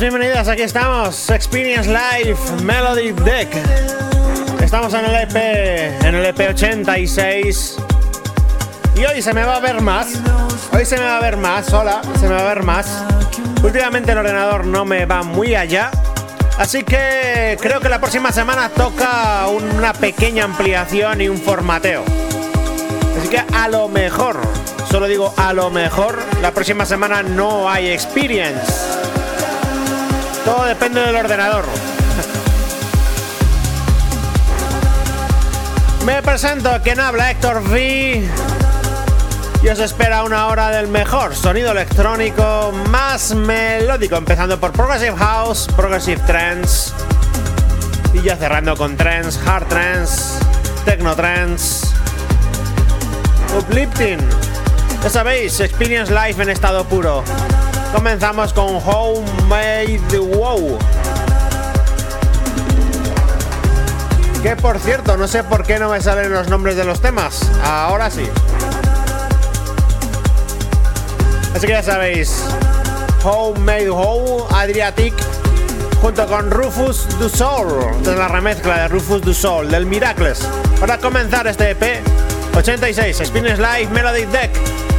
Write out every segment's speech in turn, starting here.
Bienvenidos, bienvenidas, aquí estamos, Experience Live Melody Deck. Estamos en el EP, en el EP 86. Y hoy se me va a ver más. Hoy se me va a ver más, hola, se me va a ver más. Últimamente el ordenador no me va muy allá. Así que creo que la próxima semana toca una pequeña ampliación y un formateo. Así que a lo mejor, solo digo a lo mejor, la próxima semana no hay experience. Todo depende del ordenador. Me presento, quien habla, Héctor V. Y os espera una hora del mejor sonido electrónico más melódico, empezando por Progressive House, Progressive Trance. Y ya cerrando con Trance, Hard Trance, Techno Trance, Uplifting. Ya sabéis, Experience Live en estado puro. Comenzamos con Homemade Wow. Que por cierto, no sé por qué no me salen los nombres de los temas. Ahora sí. Así que ya sabéis, Homemade Wow, Adriatic, junto con Rufus du Sol, de la remezcla de Rufus du Sol, del Miracles. Para comenzar este EP 86, Spinning Live Melody Deck.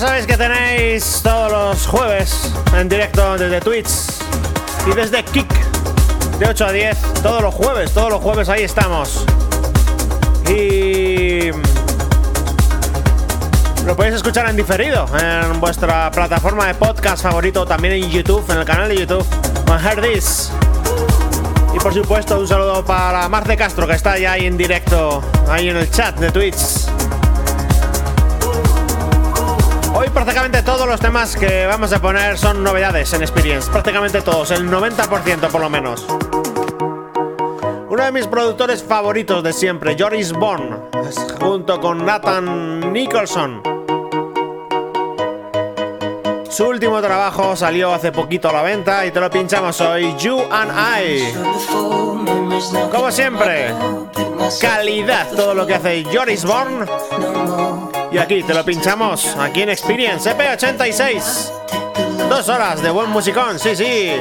Tenéis todos los jueves en directo desde Twitch y desde Kick de 8 a 10 todos los jueves, todos los jueves ahí estamos. Y lo podéis escuchar en diferido en vuestra plataforma de podcast favorito, también en YouTube, en el canal de YouTube, con This. Y por supuesto, un saludo para Marce Castro, que está ya ahí en directo, ahí en el chat de Twitch. Hoy prácticamente todos los temas que vamos a poner son novedades en Experience, prácticamente todos, el 90% por lo menos. Uno de mis productores favoritos de siempre, Joris Bond, junto con Nathan Nicholson. Su último trabajo salió hace poquito a la venta y te lo pinchamos hoy, You and I. Como siempre, calidad todo lo que hace Joris Bond. Y aquí te lo pinchamos, aquí en Experience EP86. Dos horas de buen musicón, sí, sí.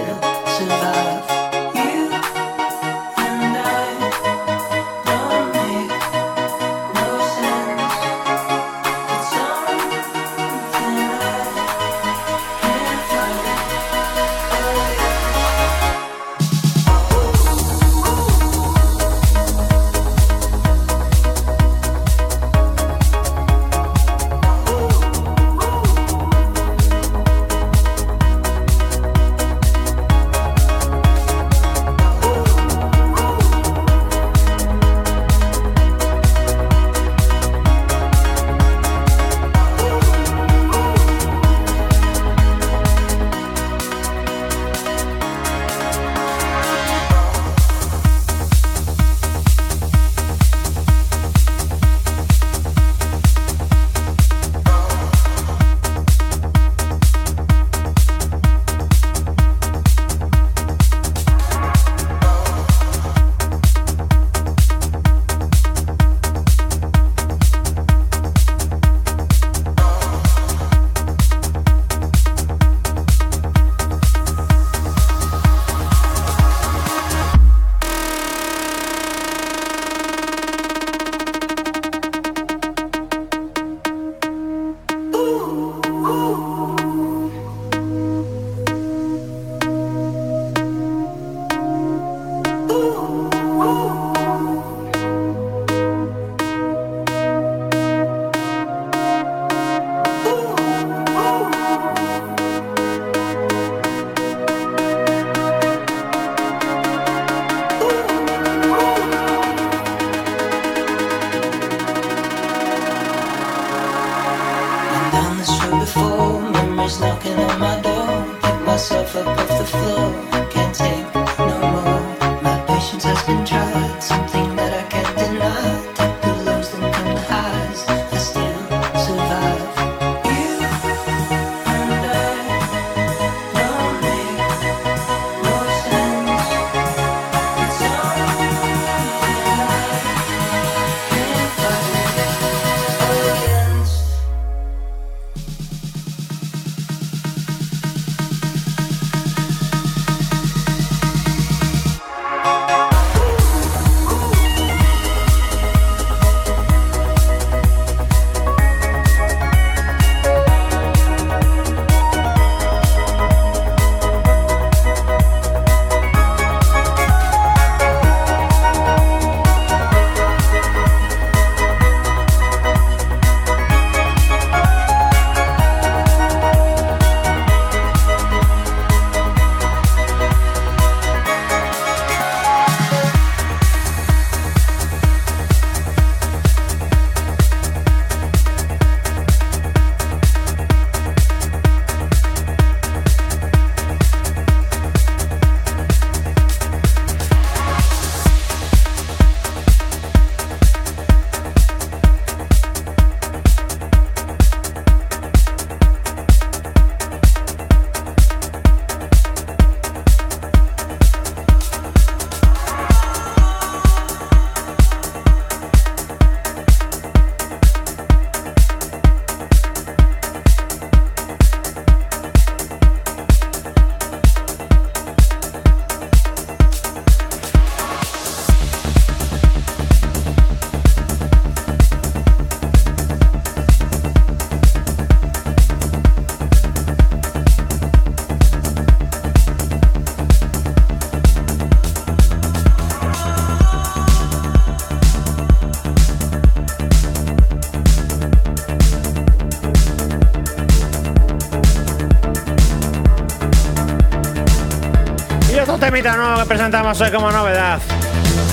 Temita que presentamos hoy como novedad.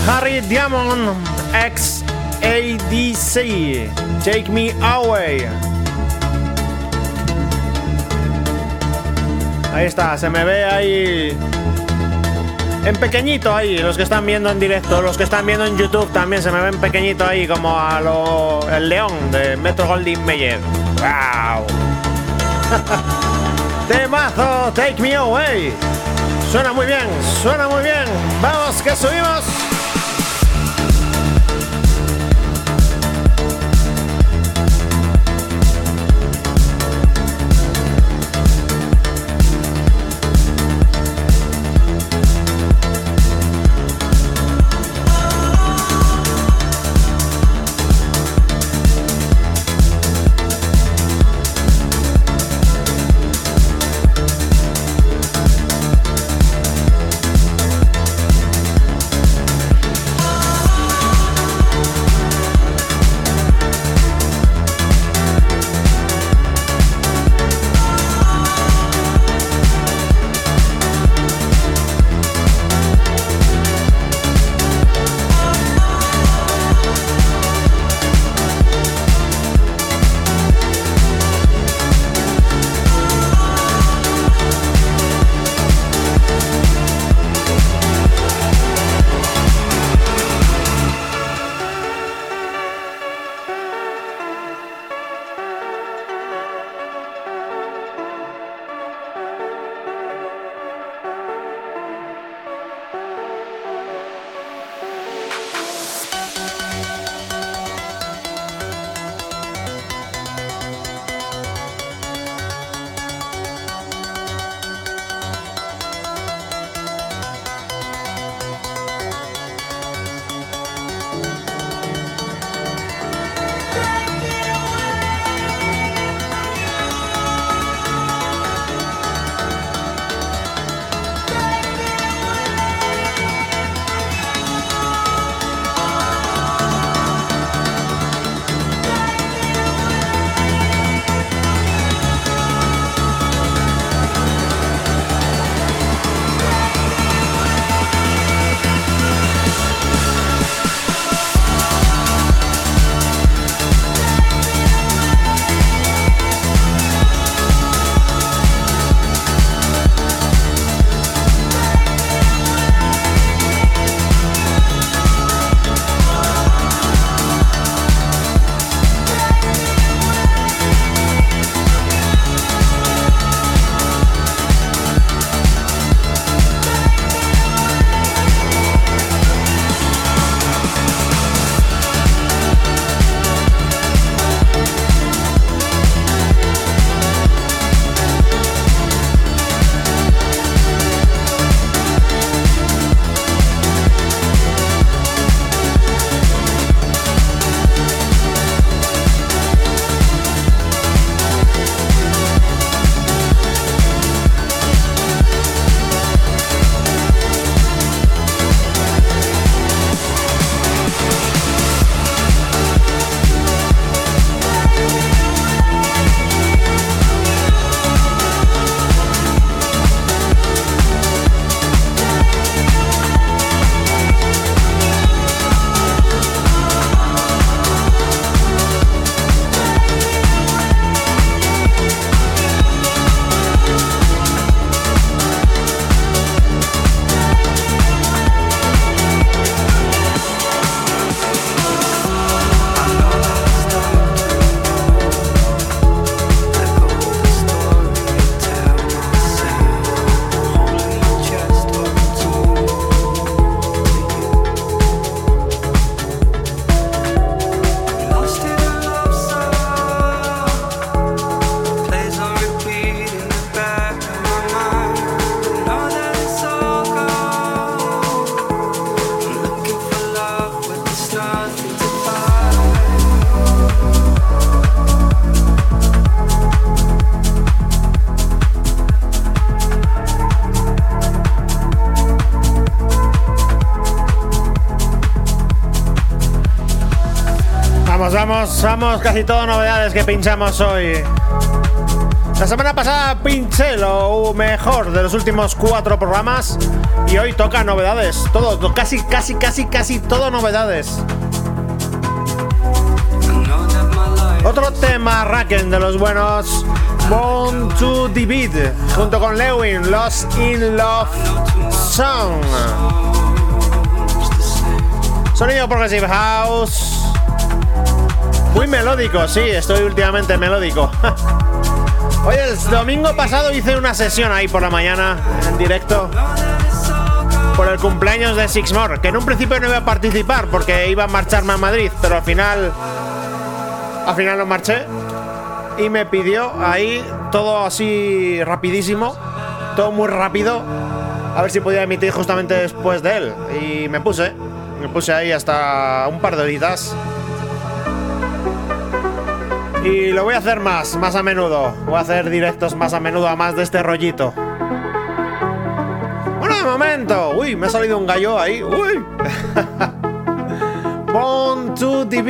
Harry Diamond X ADC Take Me Away. Ahí está, se me ve ahí en pequeñito ahí, los que están viendo en directo, los que están viendo en YouTube también se me ven pequeñito ahí como a lo el león de Metro Goldwyn Mayer. Wow. Temazo, Take Me Away. Suena muy bien, suena muy bien. Vamos, que subimos. Vamos, vamos, casi todas novedades que pinchamos hoy. La semana pasada pinché lo mejor de los últimos cuatro programas y hoy toca novedades. Todo, casi, casi, casi, casi todo novedades. Otro tema Raken de los buenos. Born to Beat junto con Lewin, Lost in Love Song. Sonido Progressive House. Muy melódico, sí, estoy últimamente melódico. Oye, el domingo pasado hice una sesión ahí por la mañana, en directo, por el cumpleaños de Sixmore, que en un principio no iba a participar porque iba a marcharme a Madrid, pero al final, al final marché y me pidió ahí todo así rapidísimo, todo muy rápido, a ver si podía emitir justamente después de él. Y me puse, me puse ahí hasta un par de horitas. Y lo voy a hacer más, más a menudo. Voy a hacer directos más a menudo, a más de este rollito. Bueno, de momento. Uy, me ha salido un gallo ahí. Uy. Born to the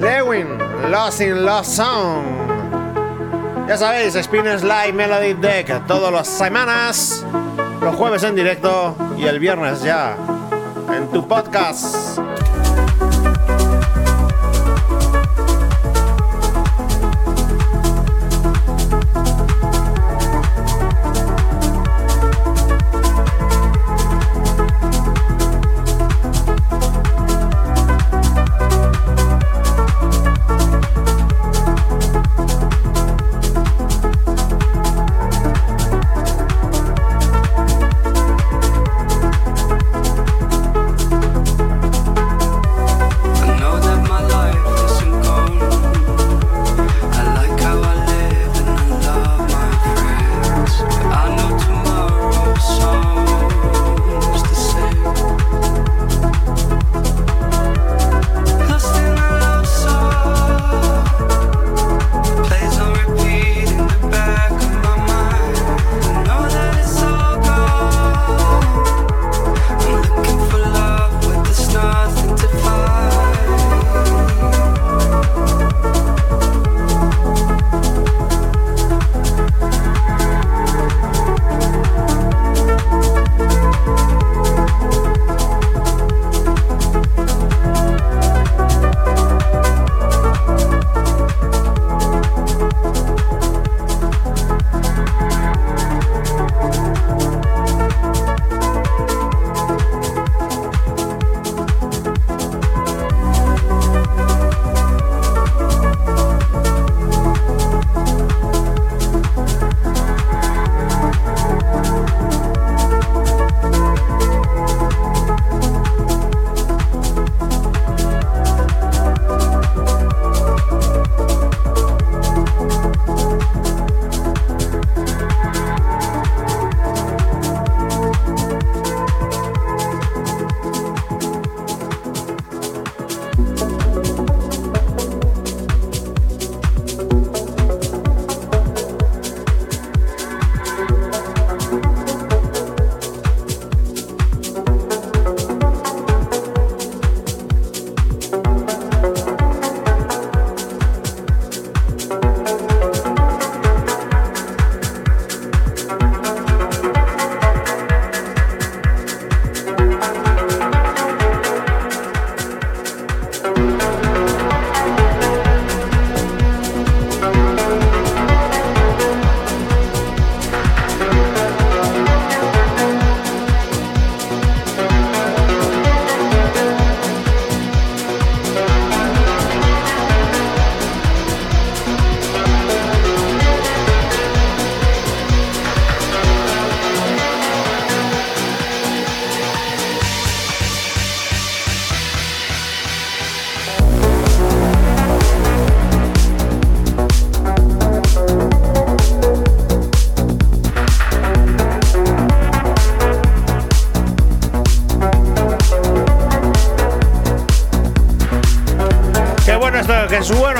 Lewin, Lost in Lost Song. Ya sabéis, Spinners Live Melody Deck todas las semanas, los jueves en directo y el viernes ya en tu podcast.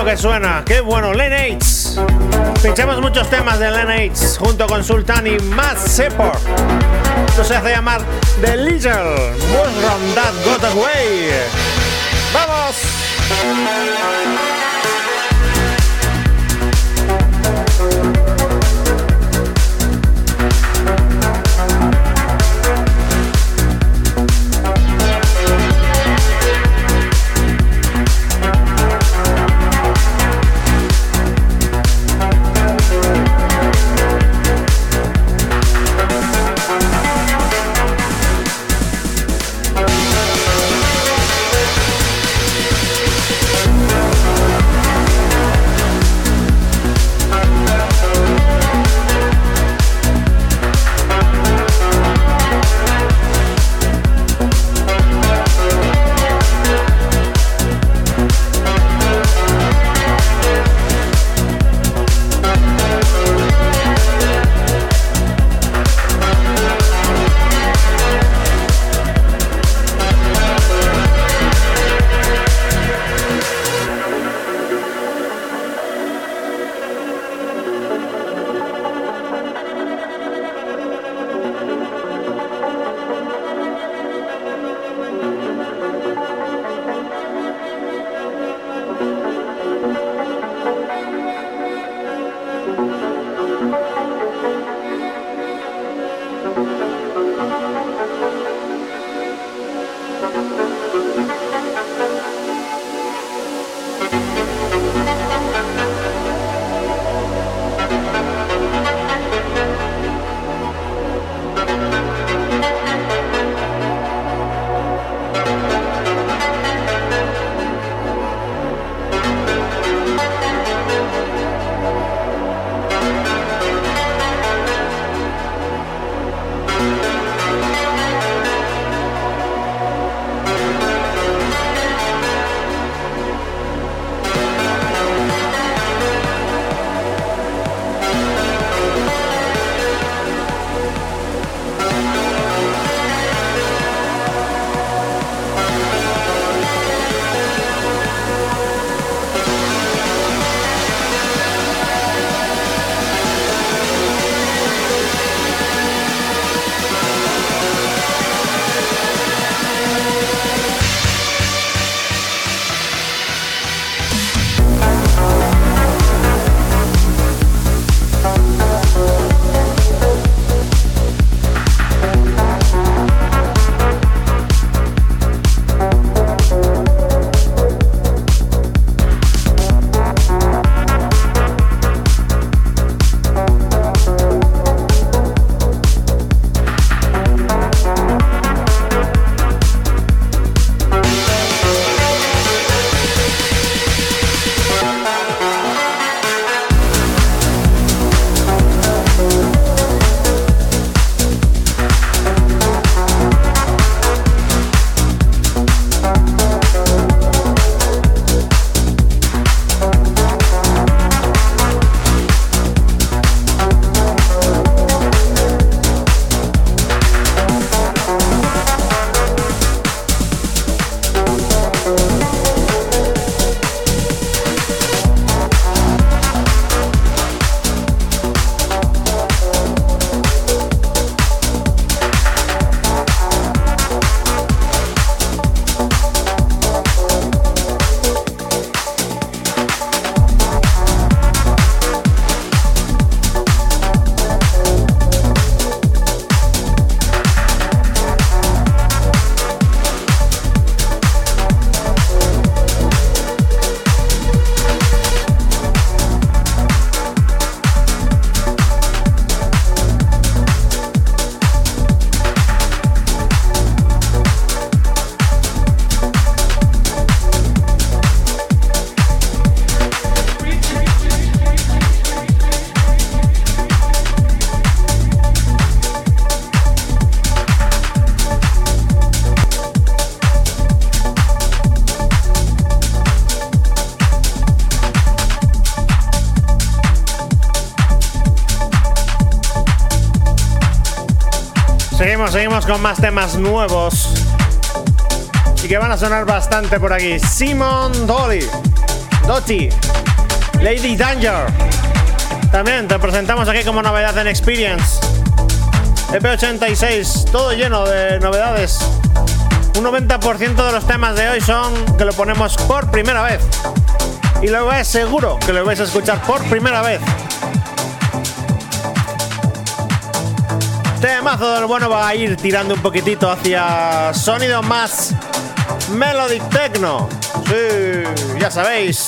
Que suena. Qué bueno, Len Pinchamos muchos temas de Len junto con Sultan y Matt Sepor. Esto se hace llamar The Little Mushroom That Got Away. ¡Vamos! Con más temas nuevos. Y que van a sonar bastante por aquí. Simon Dolly, Doty, Lady Danger. También te presentamos aquí como novedad en Experience. EP86, todo lleno de novedades. Un 90% de los temas de hoy son que lo ponemos por primera vez. Y luego es seguro que lo vais a escuchar por primera vez. Temazo del bueno va a ir tirando un poquitito hacia sonido más melodic techno. Sí, ya sabéis.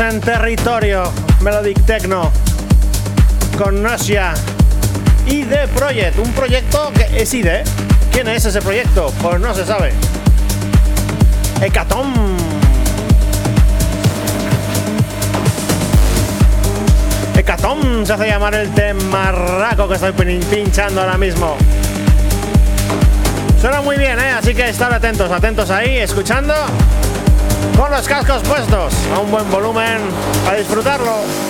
en territorio Melodic Techno con Nosia ID Project, un proyecto que es ID. ¿Quién es ese proyecto? Pues no se sabe. Hecatom. Hecatom se hace llamar el temarraco que estoy pinchando ahora mismo. Suena muy bien, ¿eh? Así que estar atentos, atentos ahí, escuchando con los cascos puestos a un buen volumen para disfrutarlo.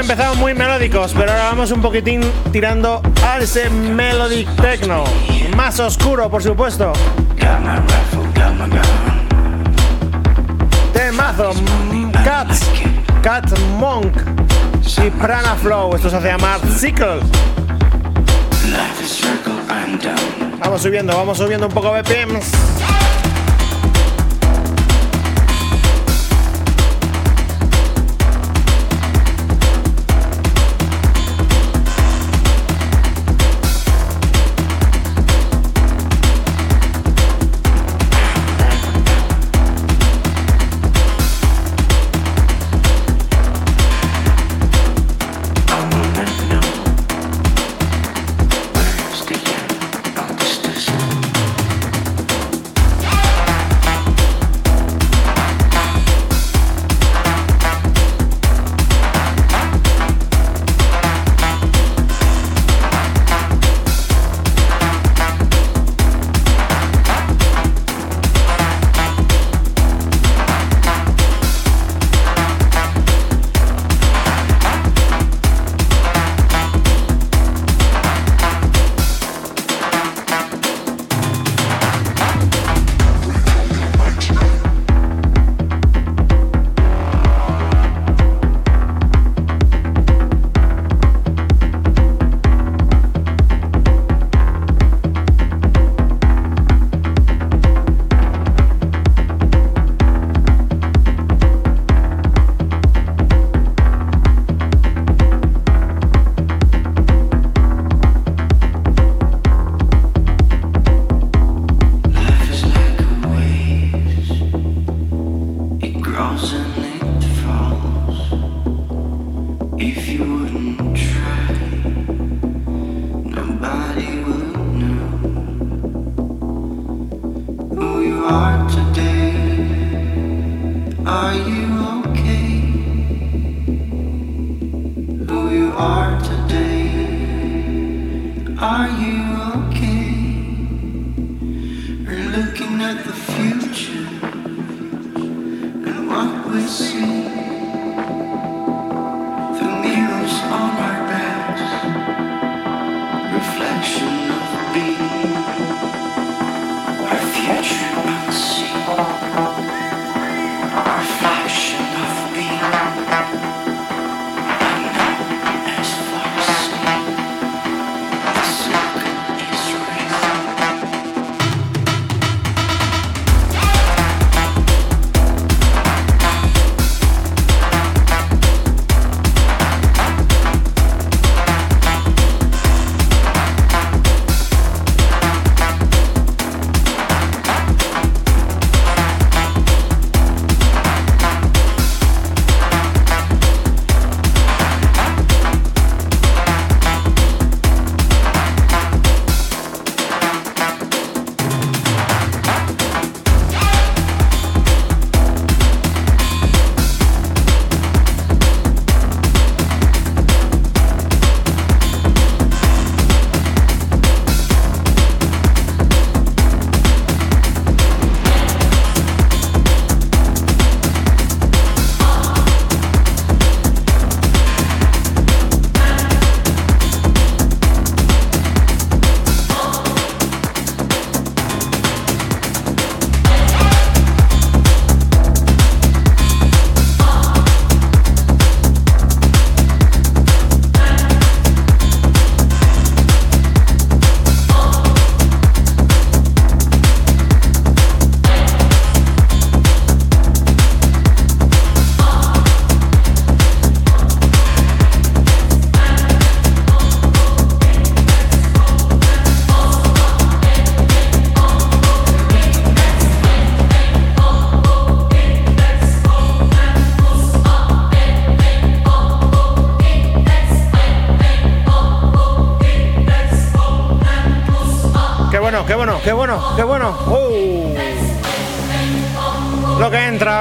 Empezado muy melódicos, pero ahora vamos un poquitín tirando a ese melodic techno. Más oscuro, por supuesto. Temazo. Cats. Cat Monk. Y Prana Flow. Esto se hace llamar Cycle. Vamos subiendo, vamos subiendo un poco BPMs.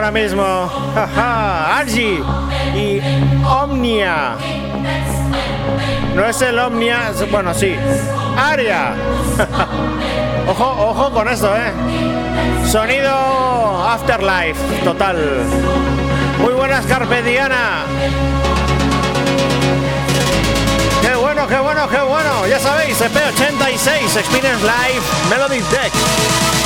Ahora mismo. Argy y Omnia. No es el Omnia, bueno, sí. Aria. ojo, ojo con esto, eh. Sonido Afterlife, total. Muy buenas, Carpe Diana. qué bueno, qué bueno. Ya sabéis, EP86, Experience Live, Melody Deck.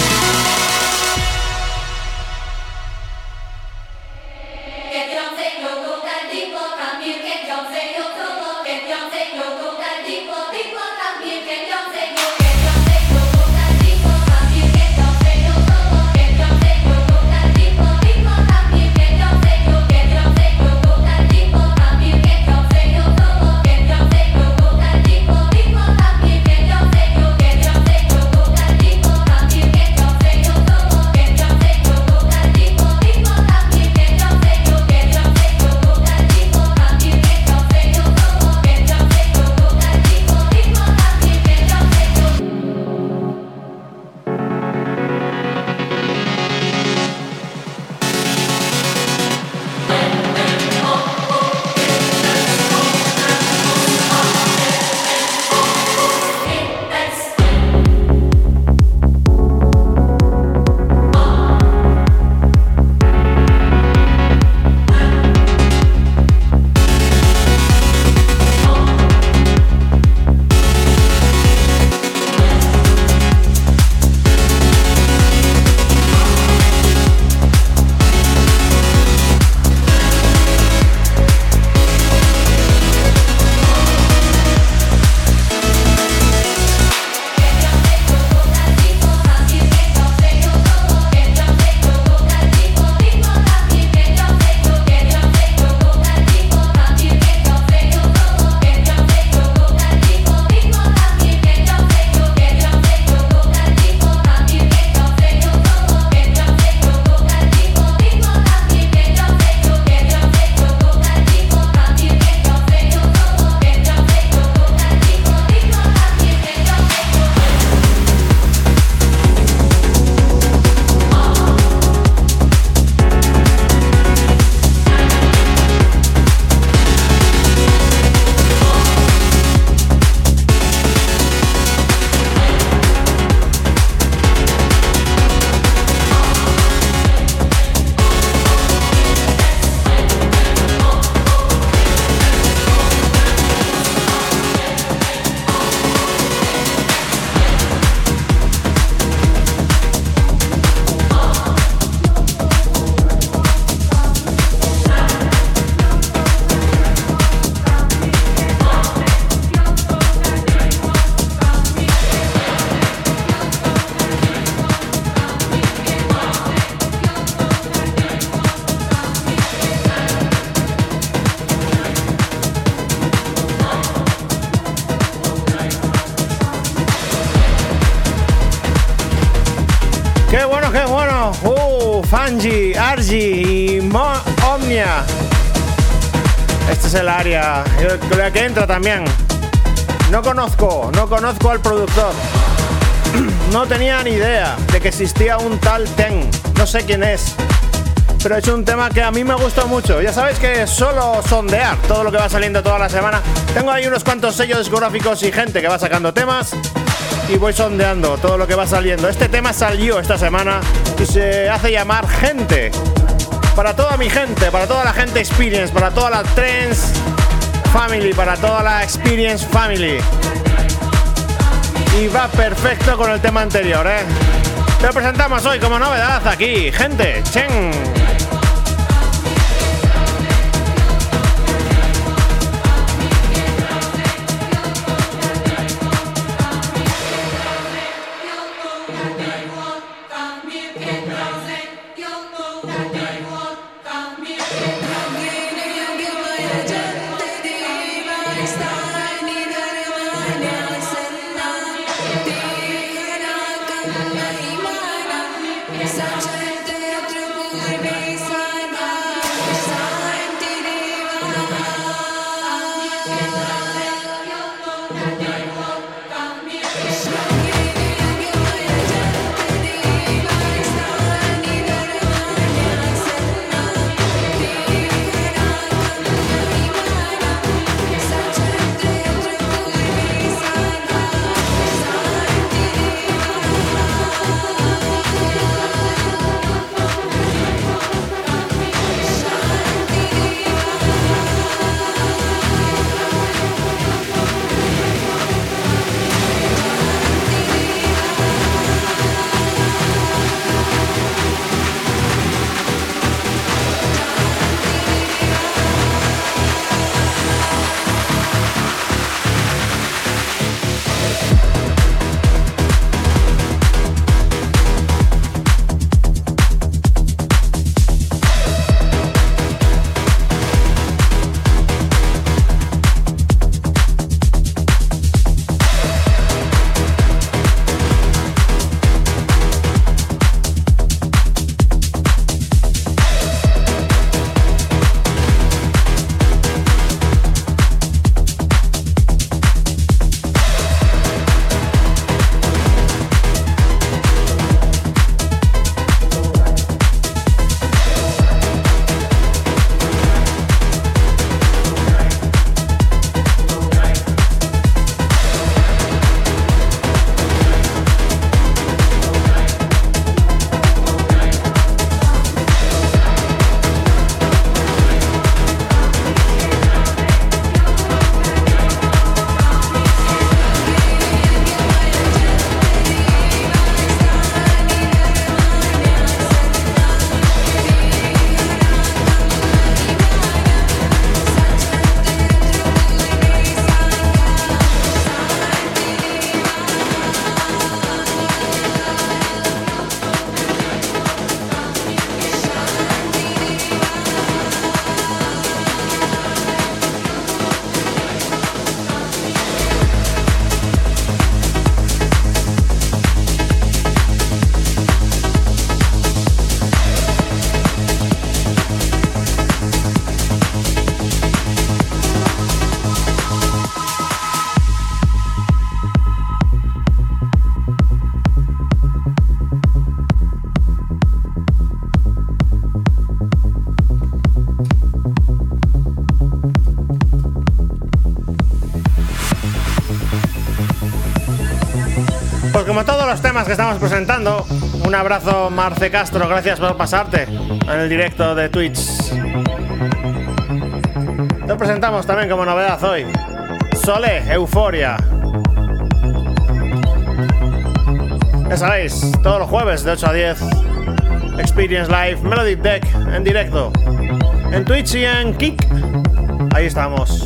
También. No conozco, no conozco al productor. No tenía ni idea de que existía un tal Ten. No sé quién es. Pero es un tema que a mí me gusta mucho. Ya sabéis que solo sondear todo lo que va saliendo toda la semana. Tengo ahí unos cuantos sellos discográficos y gente que va sacando temas. Y voy sondeando todo lo que va saliendo. Este tema salió esta semana y se hace llamar Gente. Para toda mi gente, para toda la gente Experience, para toda la Trends Family, para toda la Experience Family. Y va perfecto con el tema anterior, ¿eh? Te presentamos hoy como novedad aquí, gente, Chen. Temas que estamos presentando, un abrazo Marce Castro, gracias por pasarte en el directo de Twitch. Lo presentamos también como novedad hoy. Sole, Euforia. Ya sabéis, todos los jueves de 8 a 10, Experience Live Melody Deck en directo. En Twitch y en Kick. Ahí estamos.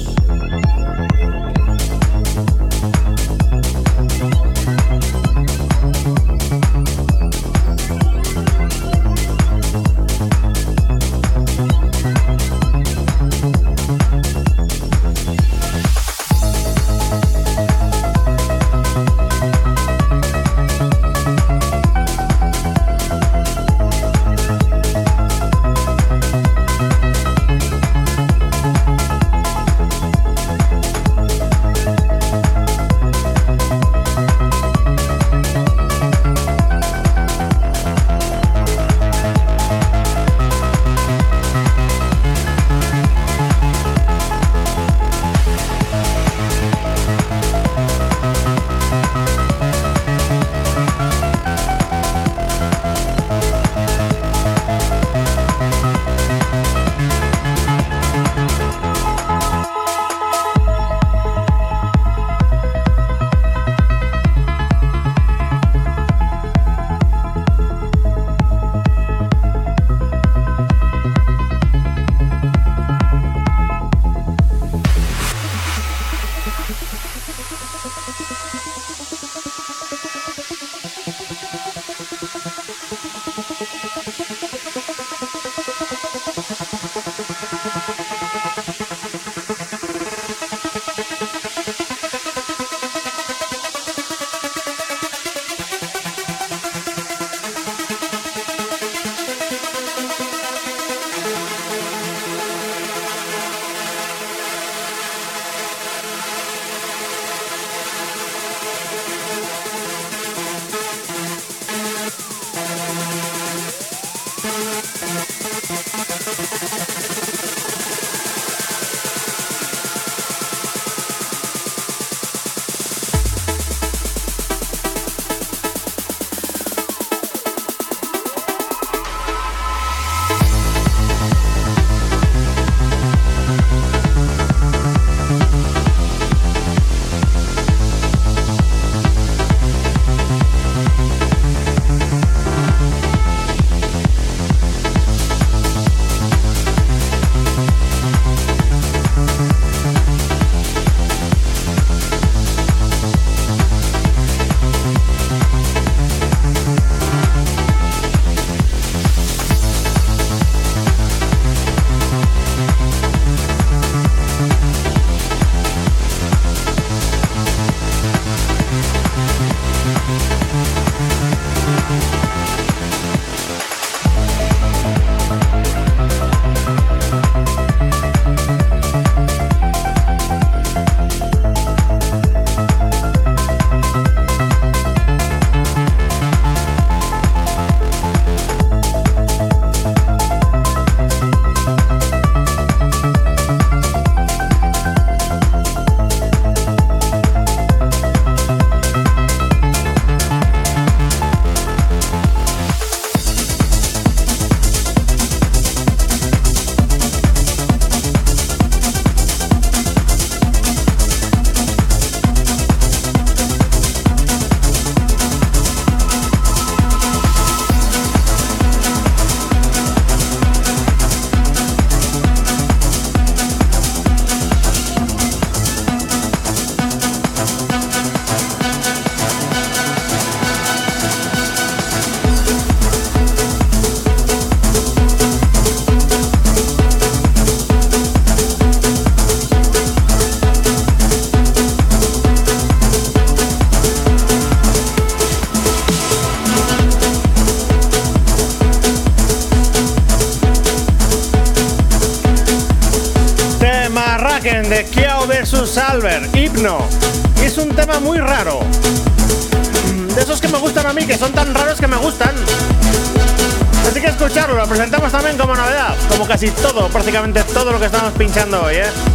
Prácticamente todo lo que estamos pinchando hoy, ¿eh?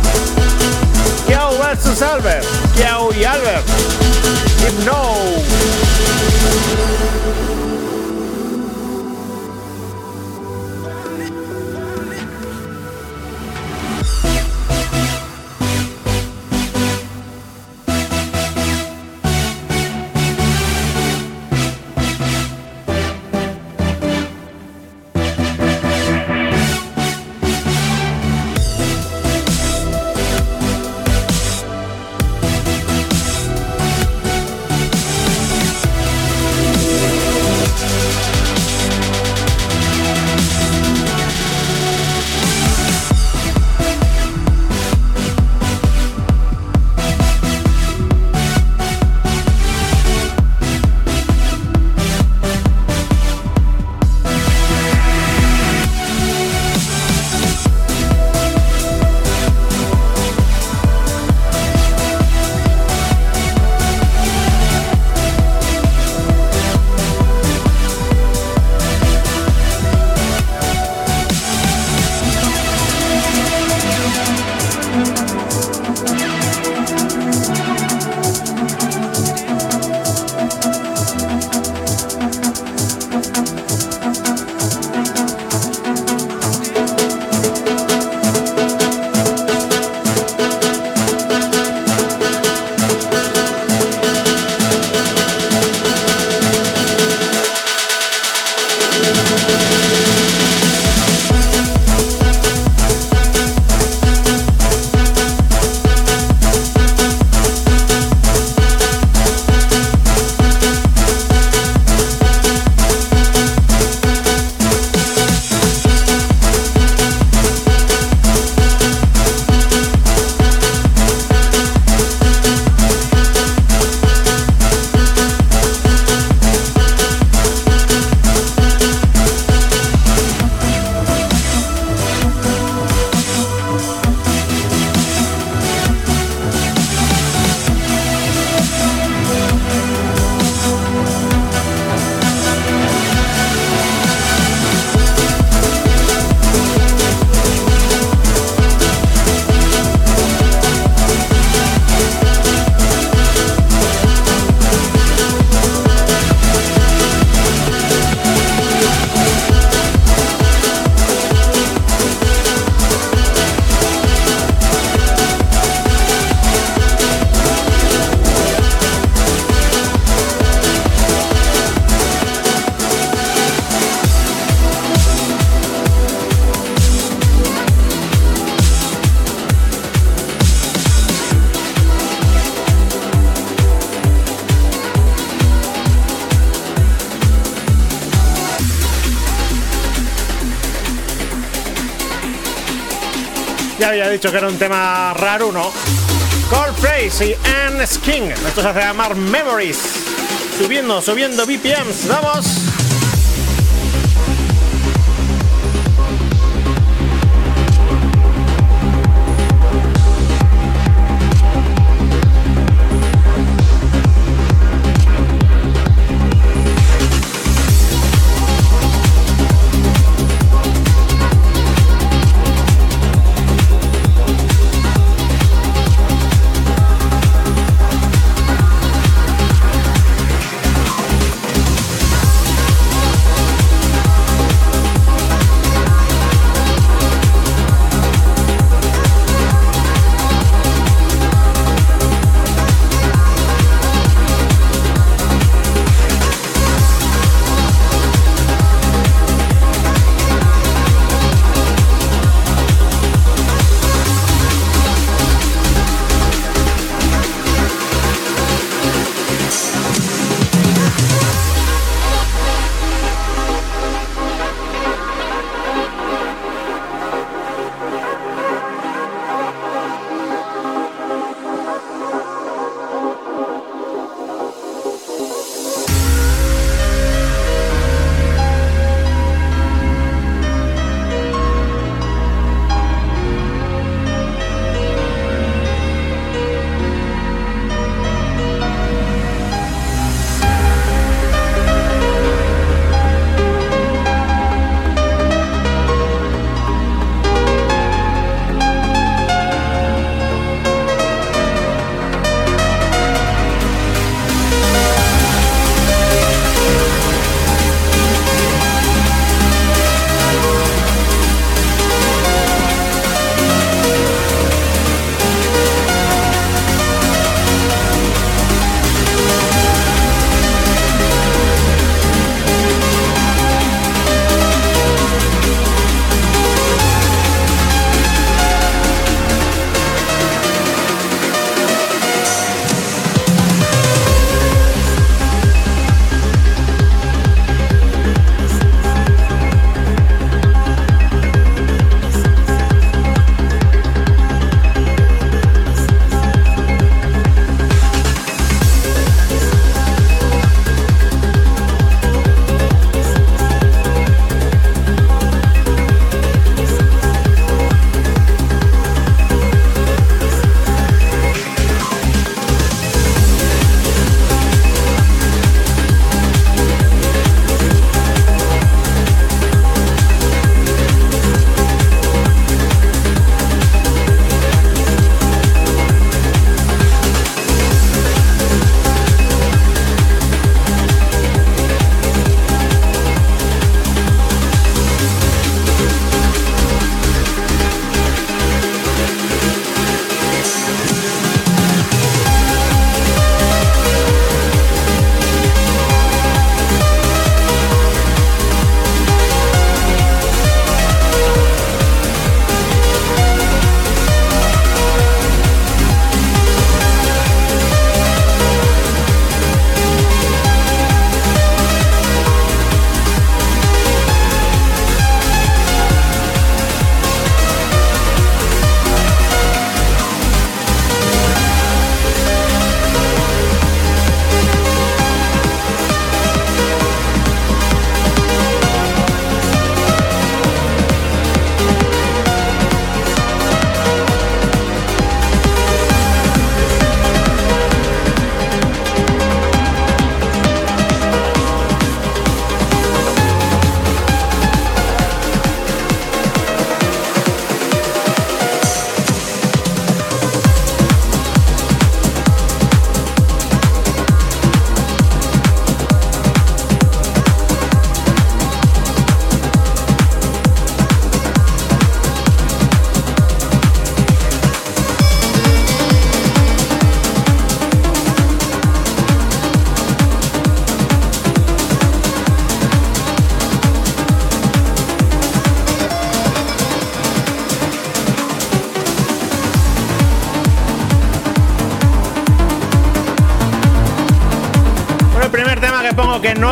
Que era un tema raro, ¿no? Coldplay y Anne Sking. Esto se hace llamar Memories. Subiendo, subiendo BPMs. ¡Vamos!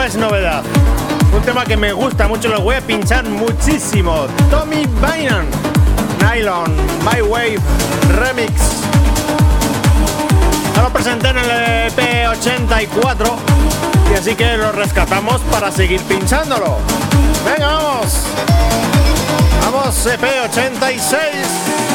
es novedad. Un tema que me gusta mucho, lo voy a pinchar muchísimo. Tommy Bynum, Nylon, My Wave Remix. Lo presentaron en el EP84 y así que lo rescatamos para seguir pinchándolo. Venga, vamos. Vamos, EP86.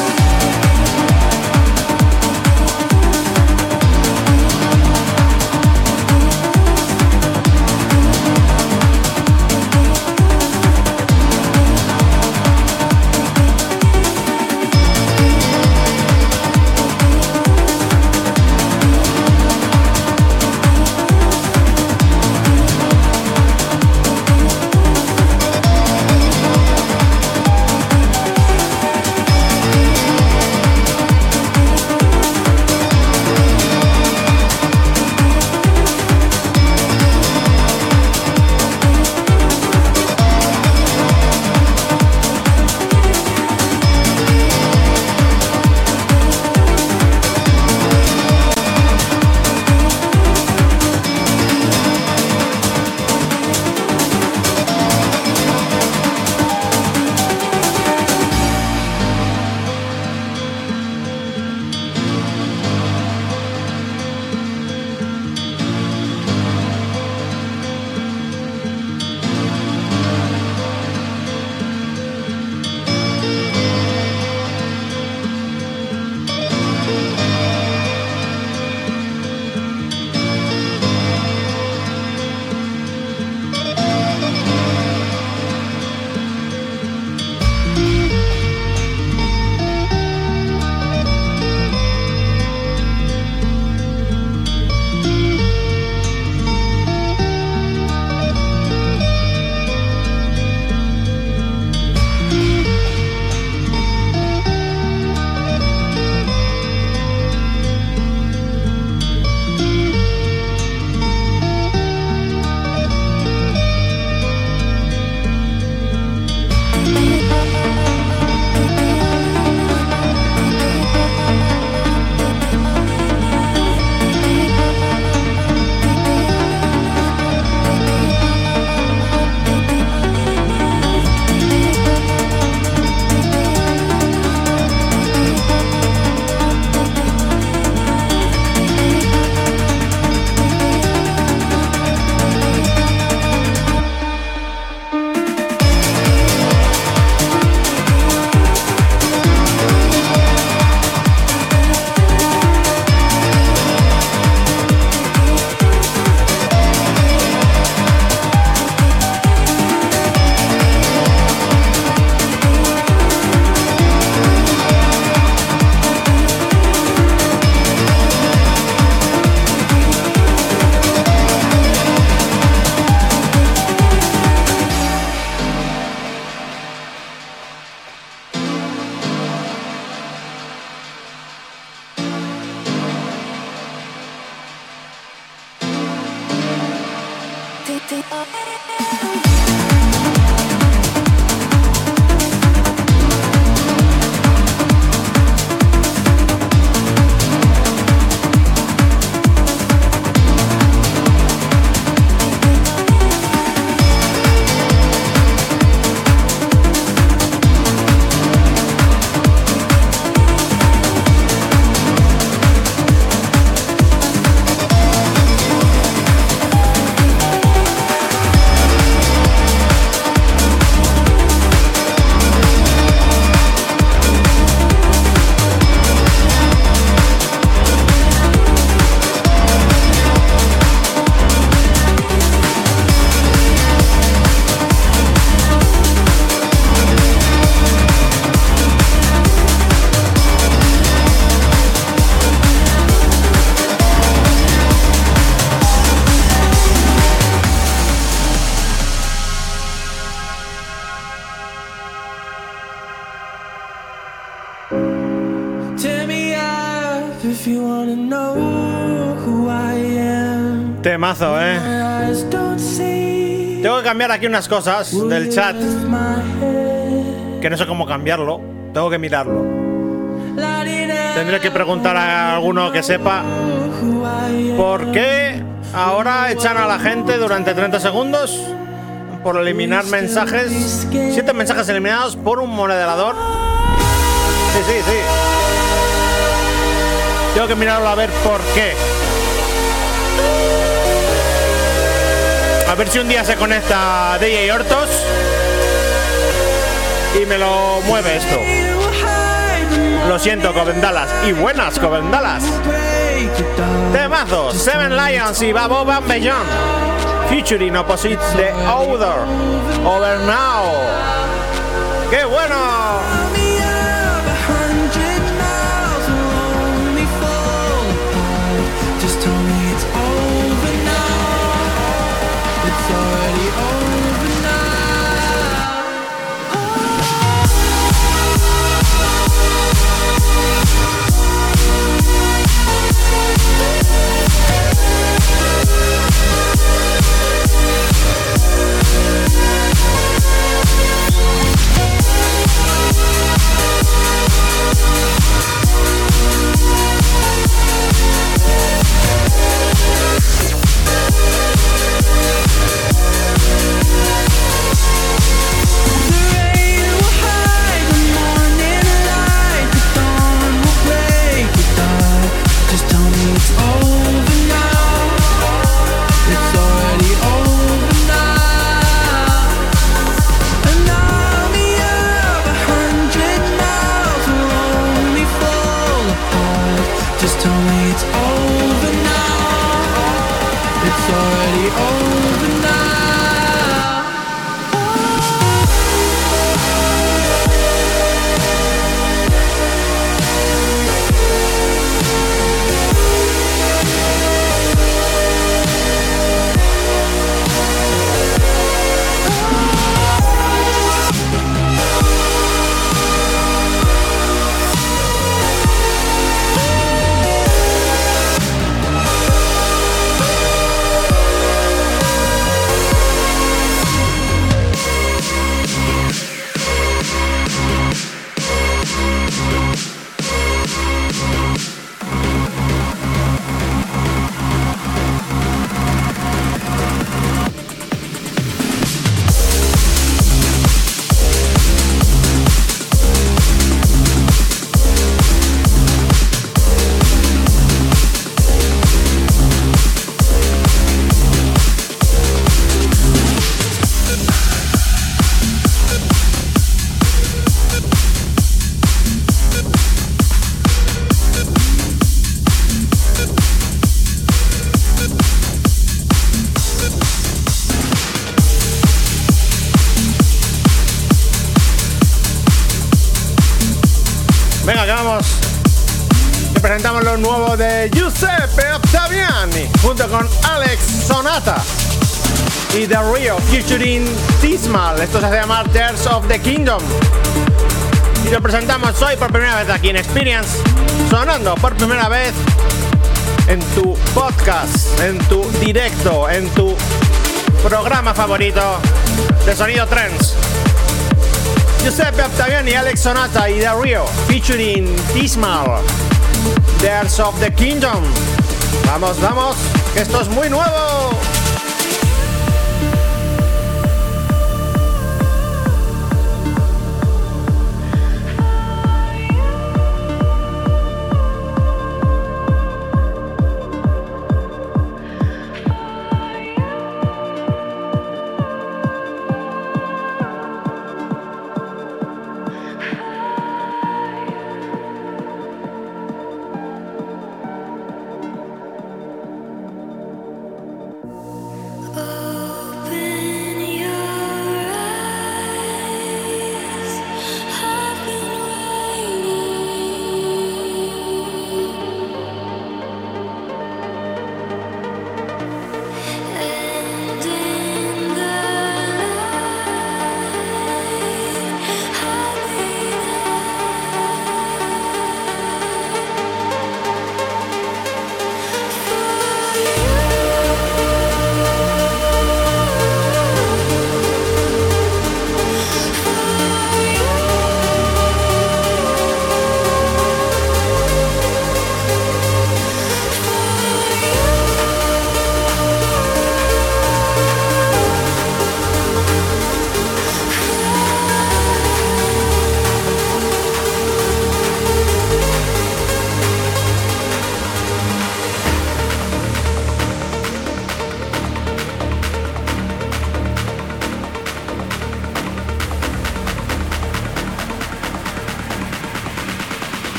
Temazo, ¿eh? Tengo que cambiar aquí unas cosas del chat. Que no sé cómo cambiarlo. Tengo que mirarlo. Tendré que preguntar a alguno que sepa por qué Ahora echan a la gente durante 30 segundos por eliminar mensajes. Siete mensajes eliminados por un moderador. Sí, sí, sí. Tengo que mirarlo a ver por qué. A ver si un día se conecta DJ Hortos y me lo mueve esto. Lo siento, Covendalas. Y buenas, Covendalas. Temazos, Seven Lions y Babo Van Beyond. Featuring opposite the Odor. Over now. ¡Qué bueno! The Rio featuring Tismal. Esto se hace llamar Tears of the Kingdom. Y lo presentamos hoy por primera vez aquí en Experience, sonando por primera vez en tu podcast, en tu directo, en tu programa favorito de Sonido Trends. Giuseppe Octaviani, Alex Sonata y The Rio featuring Tismal. Tears of the Kingdom. Vamos, vamos, esto es muy nuevo.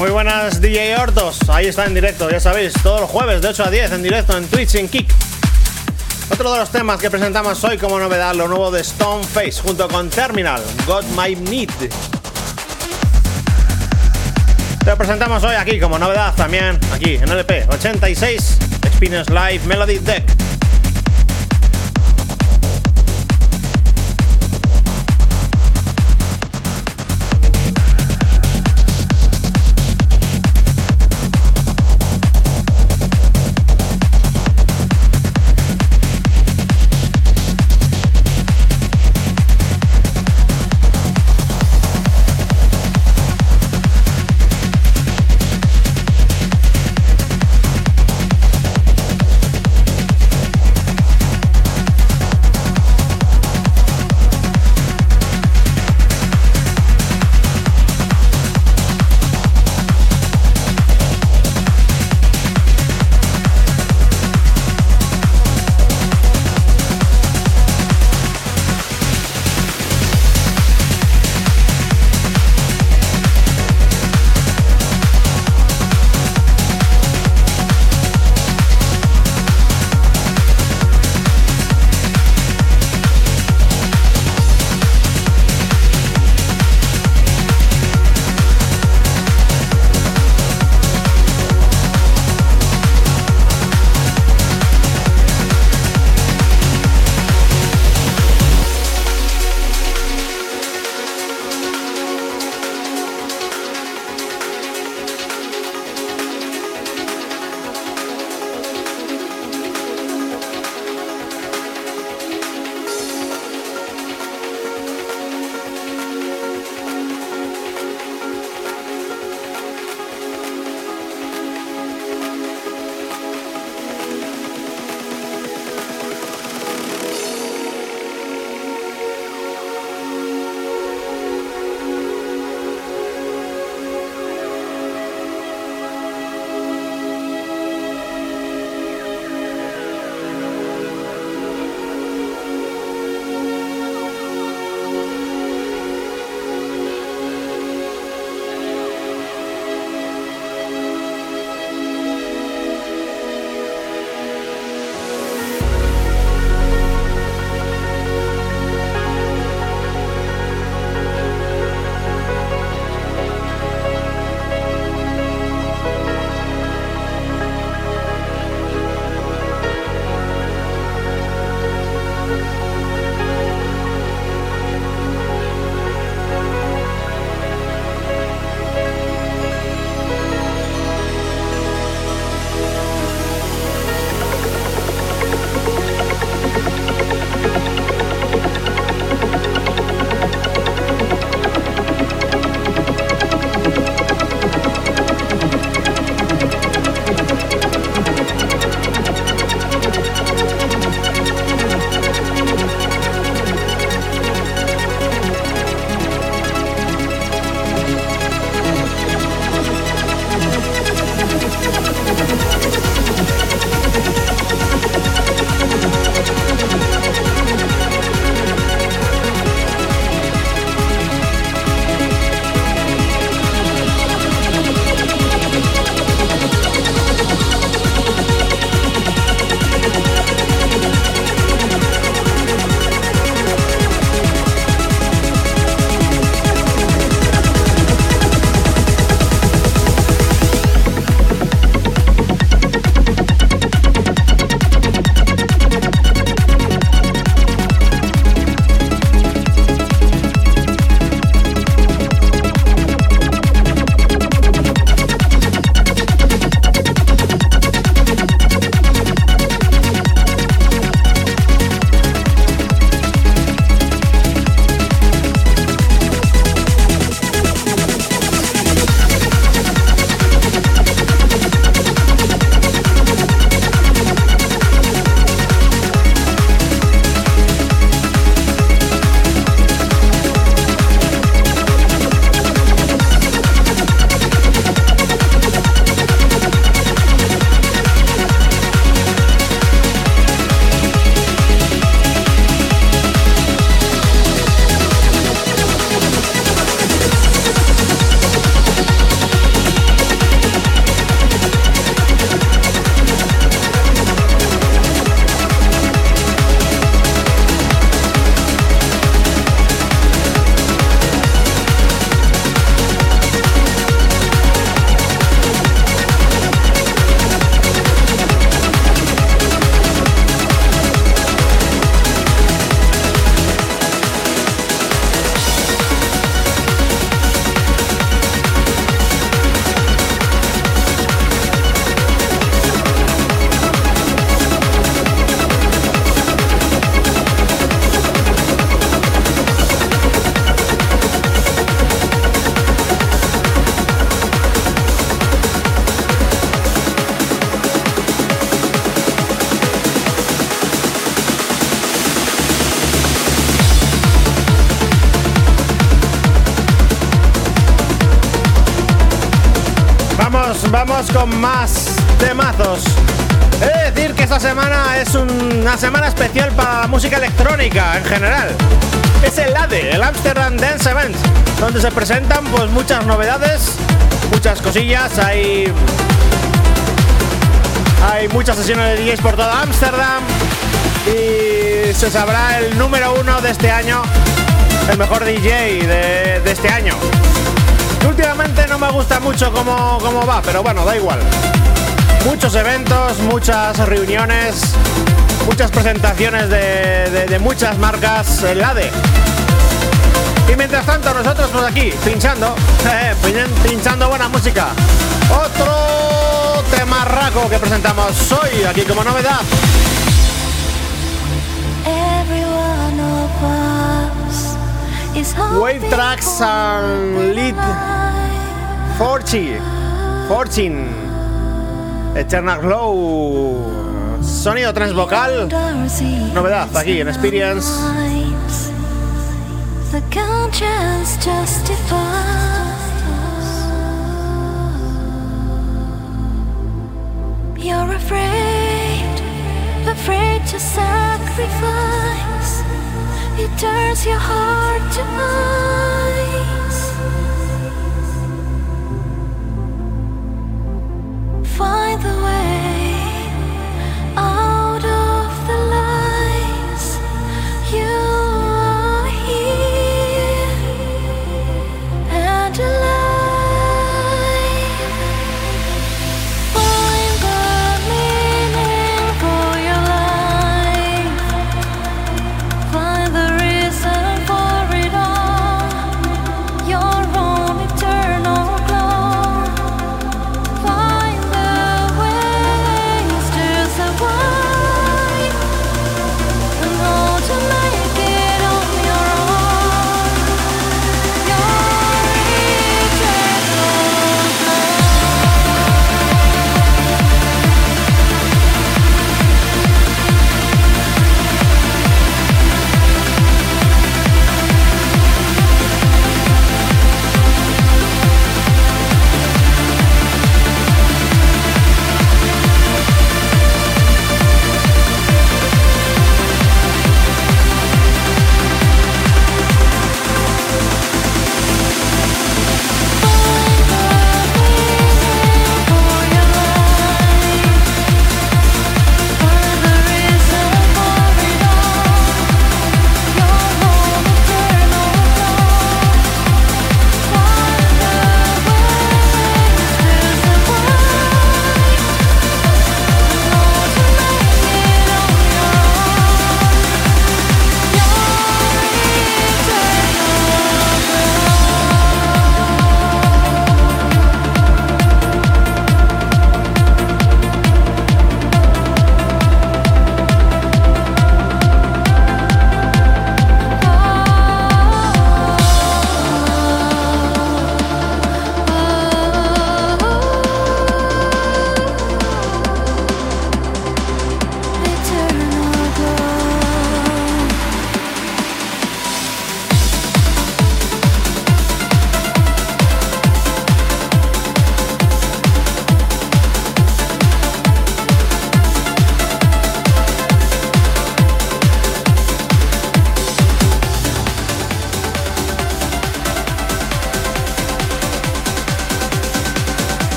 Muy buenas DJ Hortos, ahí está en directo, ya sabéis, todos los jueves de 8 a 10 en directo en Twitch en Kick. Otro de los temas que presentamos hoy como novedad, lo nuevo de Stoneface junto con Terminal, Got My Need. Te lo presentamos hoy aquí como novedad también, aquí en LP 86, Experience Live Melody Deck. Sesiones de DJs por toda Ámsterdam y se sabrá el número uno de este año, el mejor DJ de, este año. últimamente no me gusta mucho cómo, cómo va, pero bueno, da igual. Muchos eventos, muchas reuniones, muchas presentaciones de, muchas marcas en la de. Y mientras tanto nosotros pues aquí, pinchando, eh, pinchando buena música. Otro temarraco que presentamos hoy aquí como novedad. Wave Tracks and Lead Fortune Fortune Eternal Glow Sonido transvocal. Novedad aquí en Experience. The conscience justifies sacrifice It turns your heart to ice.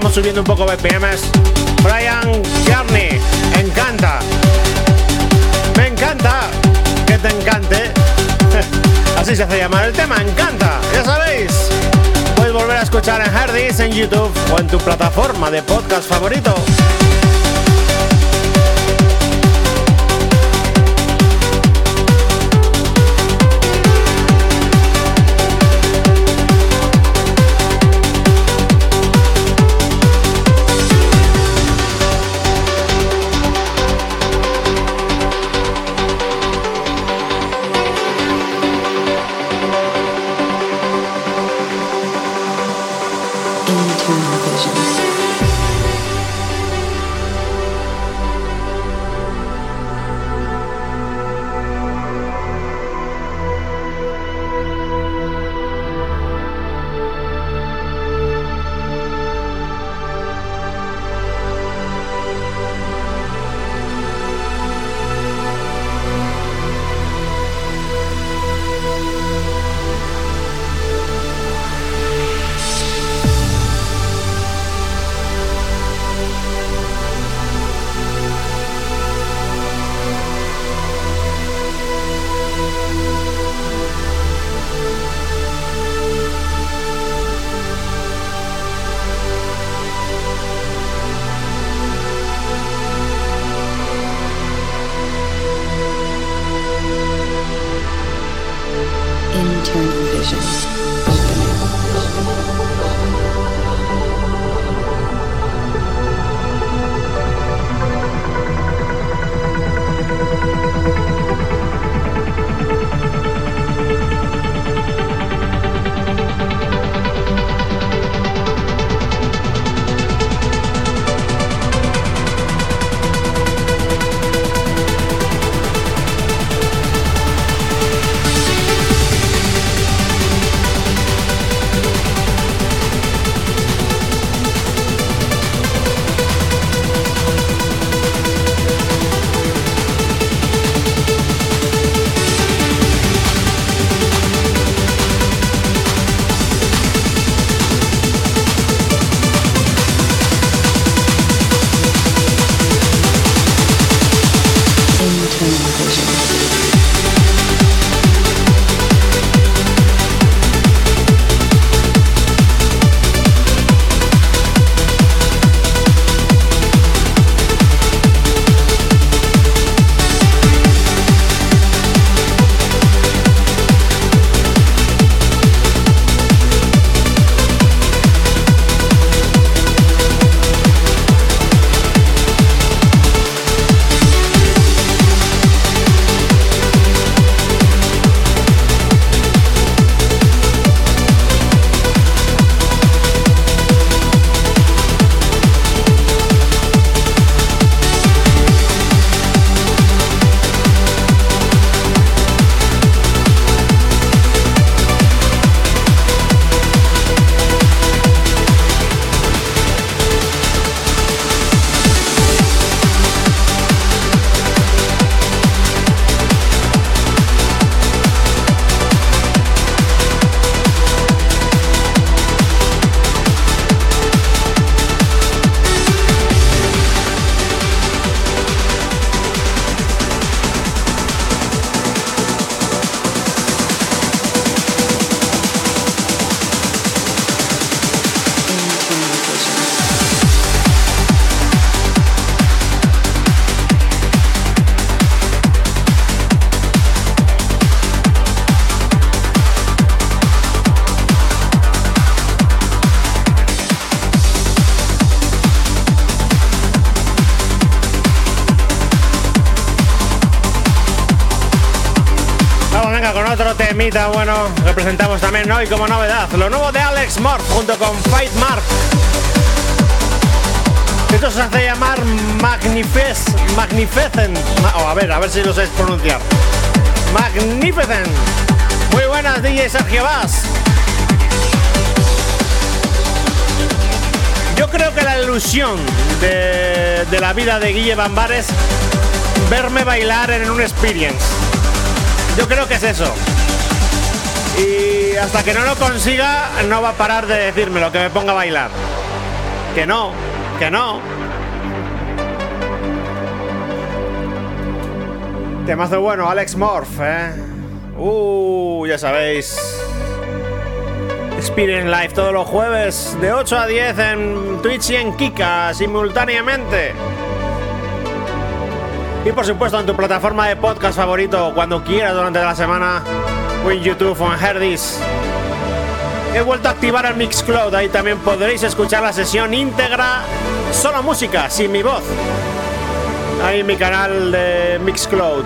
Vamos subiendo un poco BPMs. Bueno, representamos también hoy como novedad lo nuevo de Alex Morph junto con Fight Mark. Esto se hace llamar Magnificent. Magnificent. Oh, a ver, a ver si lo sé pronunciar. Magnificent. Muy buenas, DJ Sergio Vaz. Yo creo que la ilusión de, de la vida de Guille Bambar es verme bailar en un experience. Yo creo que es eso. Y hasta que no lo consiga, no va a parar de decirme lo que me ponga a bailar. Que no, que no. Temazo bueno, Alex Morph, ¿eh? Uh, ya sabéis. Experience Live todos los jueves de 8 a 10 en Twitch y en Kika simultáneamente. Y por supuesto en tu plataforma de podcast favorito cuando quieras durante la semana o en YouTube o en Herdis. He vuelto a activar el Mixcloud, ahí también podréis escuchar la sesión íntegra, solo música, sin mi voz. Ahí en mi canal de Mixcloud.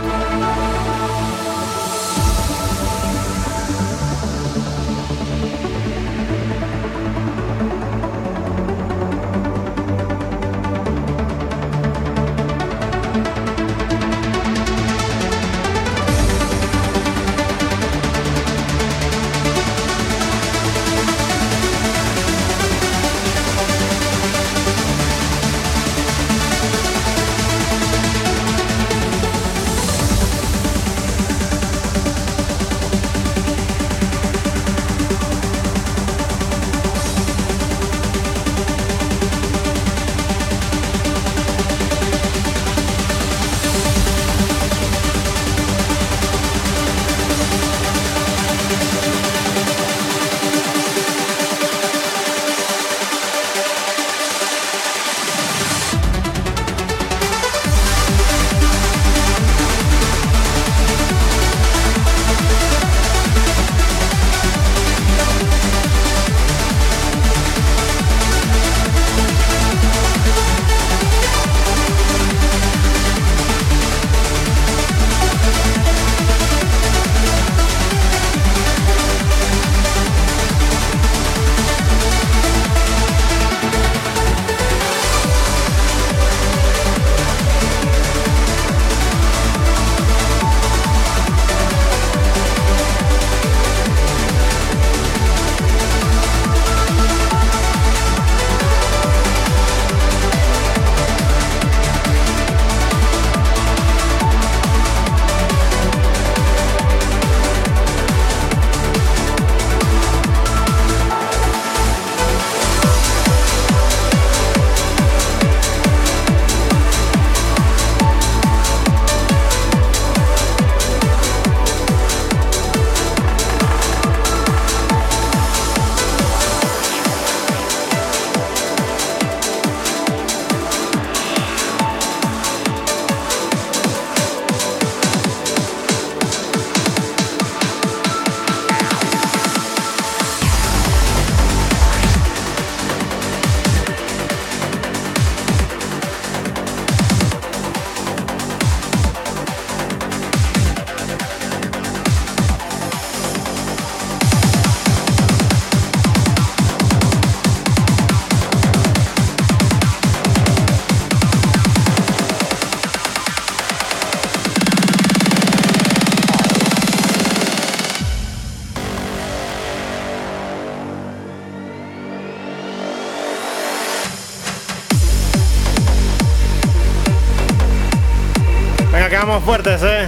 Fuertes, ¿eh?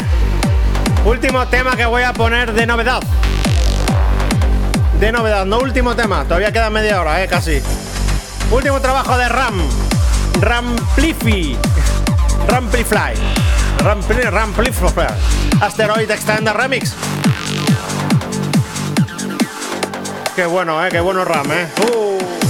Último tema que voy a poner de novedad. De novedad, no último tema. Todavía queda media hora, ¿eh? Casi. Último trabajo de Ram. Ramplify. Ramplify. Ramplify. Ramplify. Asteroid Extender Remix. Qué bueno, ¿eh? Qué bueno Ram, ¿eh? Uh.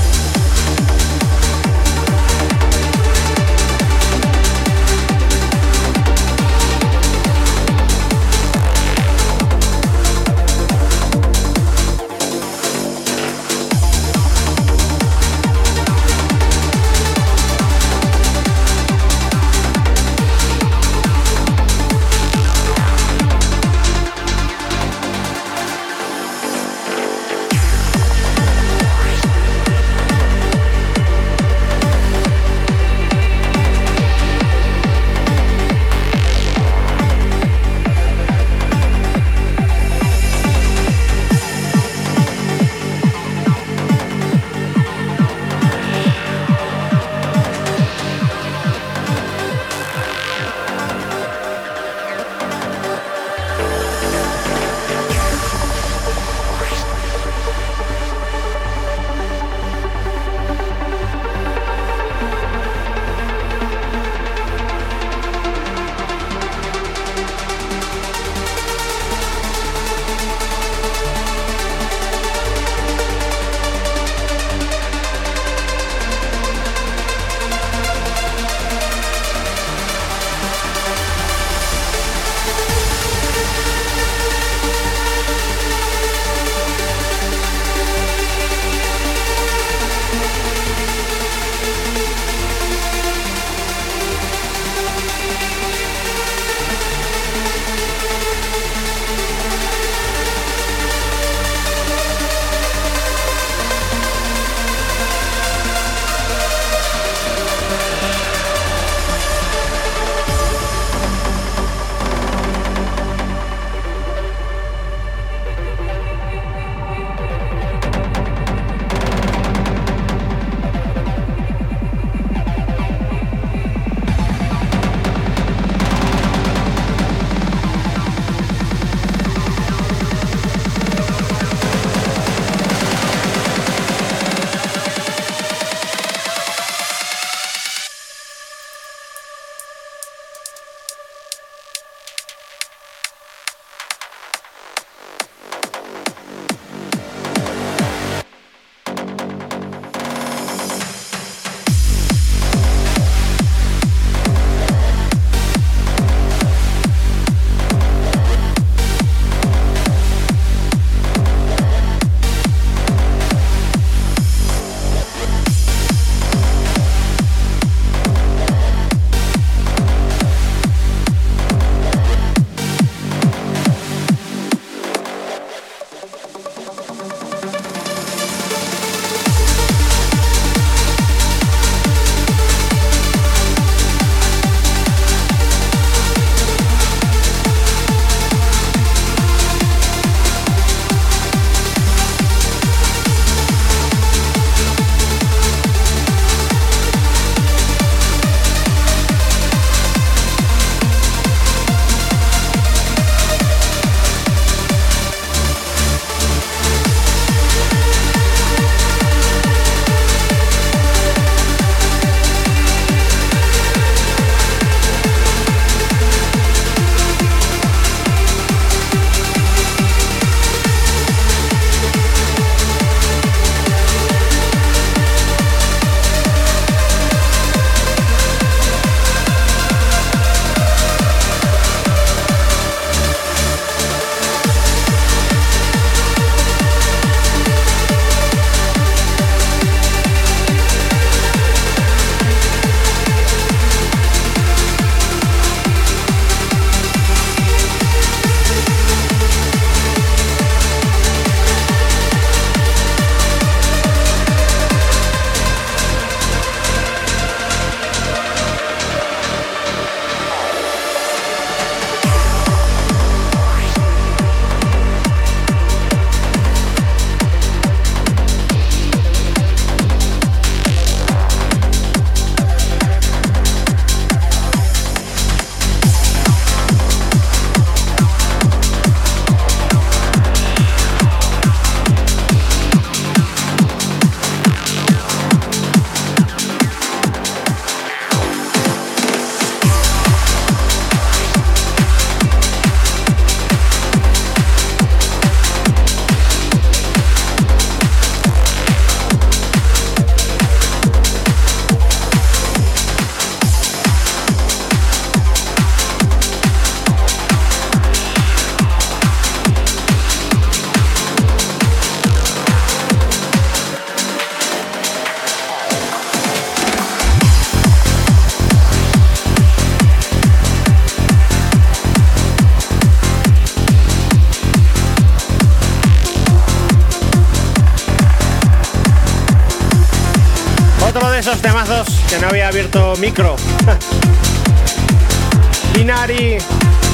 Micro. Binary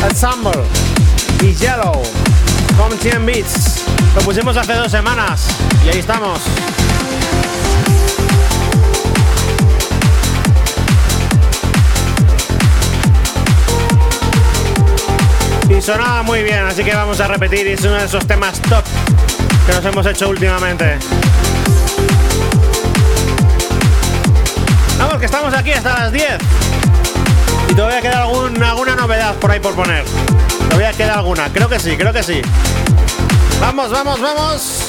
Ensemble y Yellow con 100 Beats. Lo pusimos hace dos semanas y ahí estamos. Y sonaba muy bien, así que vamos a repetir. Es uno de esos temas top que nos hemos hecho últimamente. Vamos, que estamos aquí hasta las 10. Y todavía queda algún, alguna novedad por ahí por poner. Todavía queda alguna. Creo que sí, creo que sí. Vamos, vamos, vamos.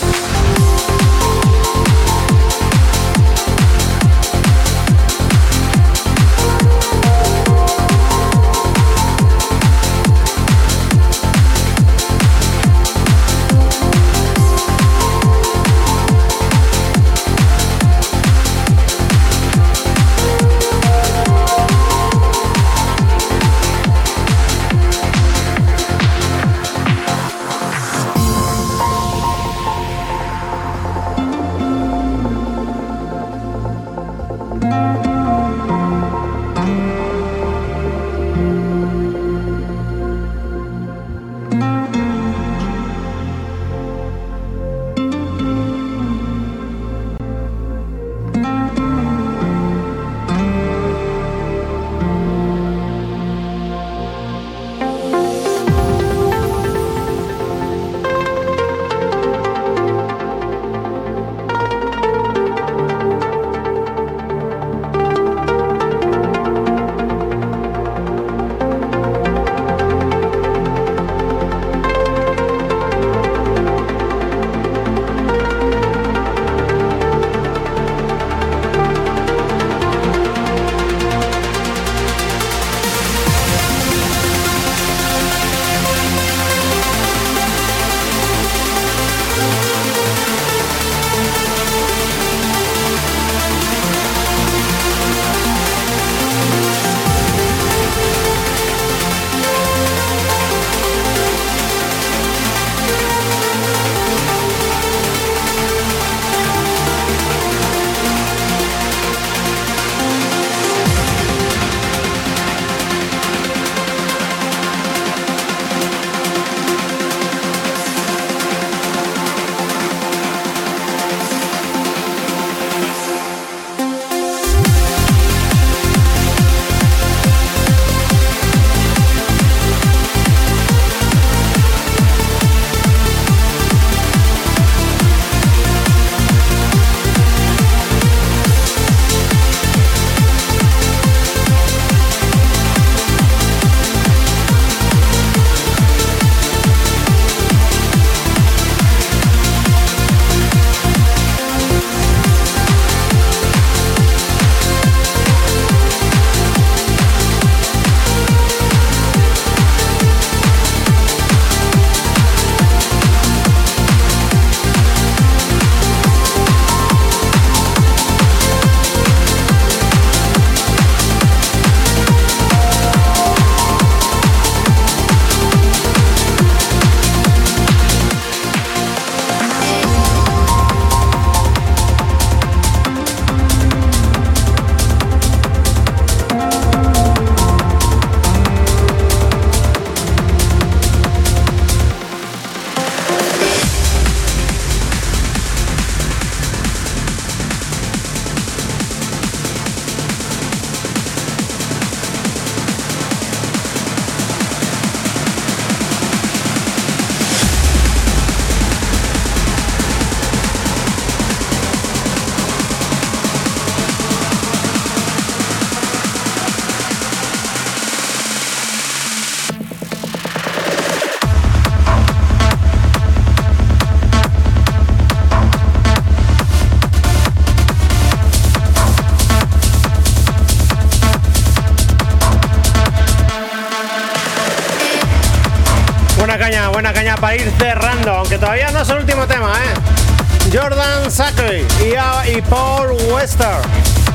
Ir cerrando, aunque todavía no es el último tema, ¿eh? Jordan Zachary y, Paul Wester.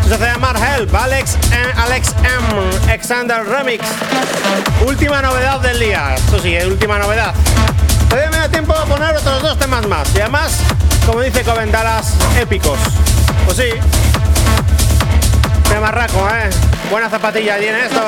Se hace llamar Help, Alex, Alex M, Exander Remix. Última novedad del día, esto sí, es última novedad. Todavía me da tiempo de poner otros dos temas más. Y además, como dice Coven épicos. Pues sí. Qué marraco, ¿eh? Buena zapatilla tiene esto.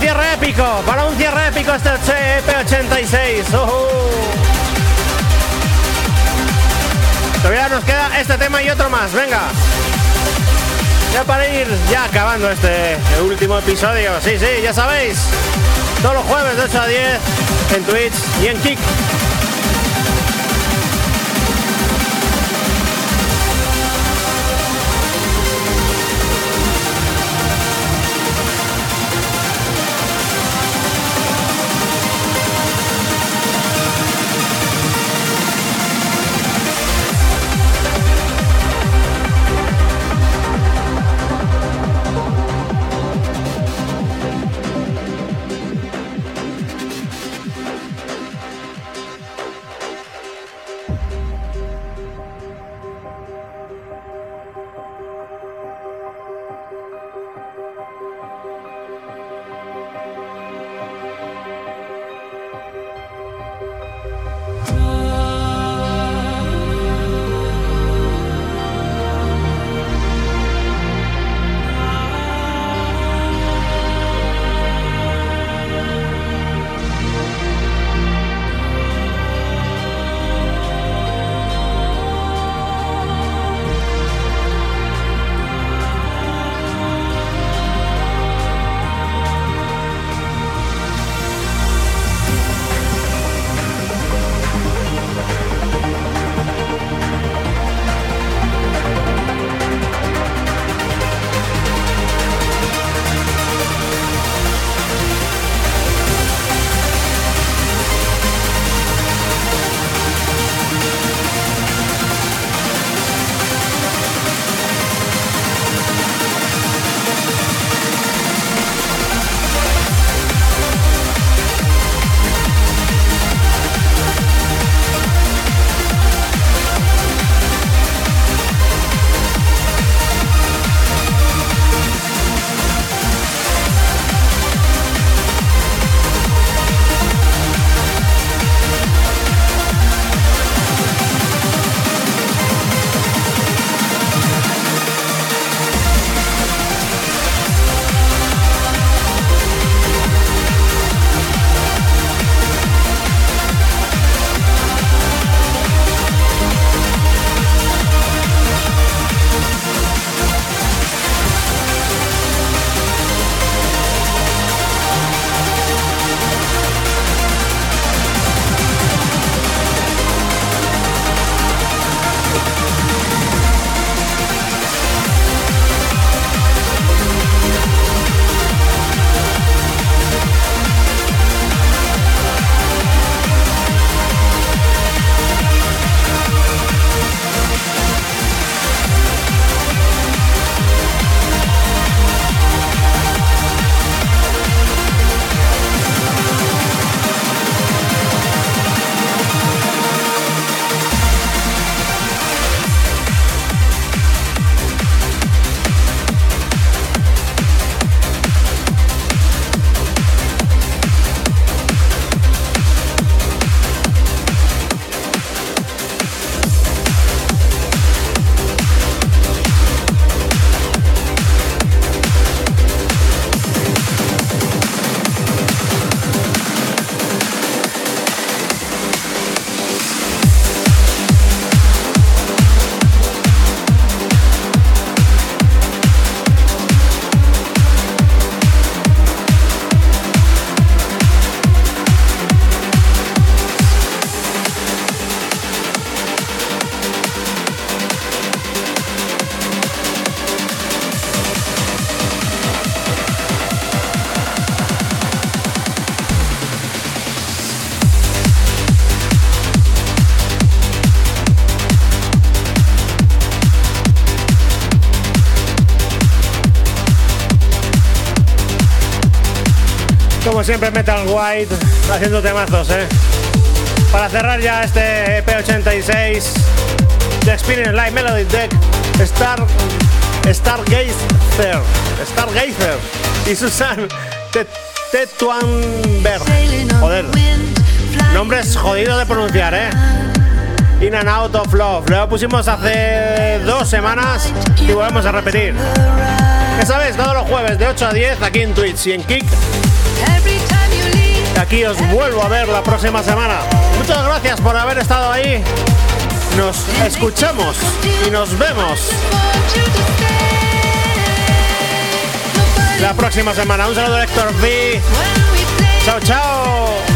Cierre épico, para un cierre épico este EP86. Todavía nos queda este tema y otro más, venga. Ya para ir ya acabando este último episodio. Sí, sí, ya sabéis. Todos los jueves de 8 a 10 en Twitch y en Kick. Siempre, Metal White haciendo temazos, ¿eh? Para cerrar ya este EP86 de Experience Live Melody Deck, Star, Stargazer, Stargazer y Susan Tetuanberg. Joder, nombres jodidos de pronunciar, ¿eh? In and Out of Love. Lo pusimos hace dos semanas y volvemos a repetir. Ya sabes, todos los jueves de 8 a 10 aquí en Twitch y en Kick. Aquí os vuelvo a ver la próxima semana. Muchas gracias por haber estado ahí. Nos escuchamos y nos vemos la próxima semana. Un saludo Héctor V. Chao, chao.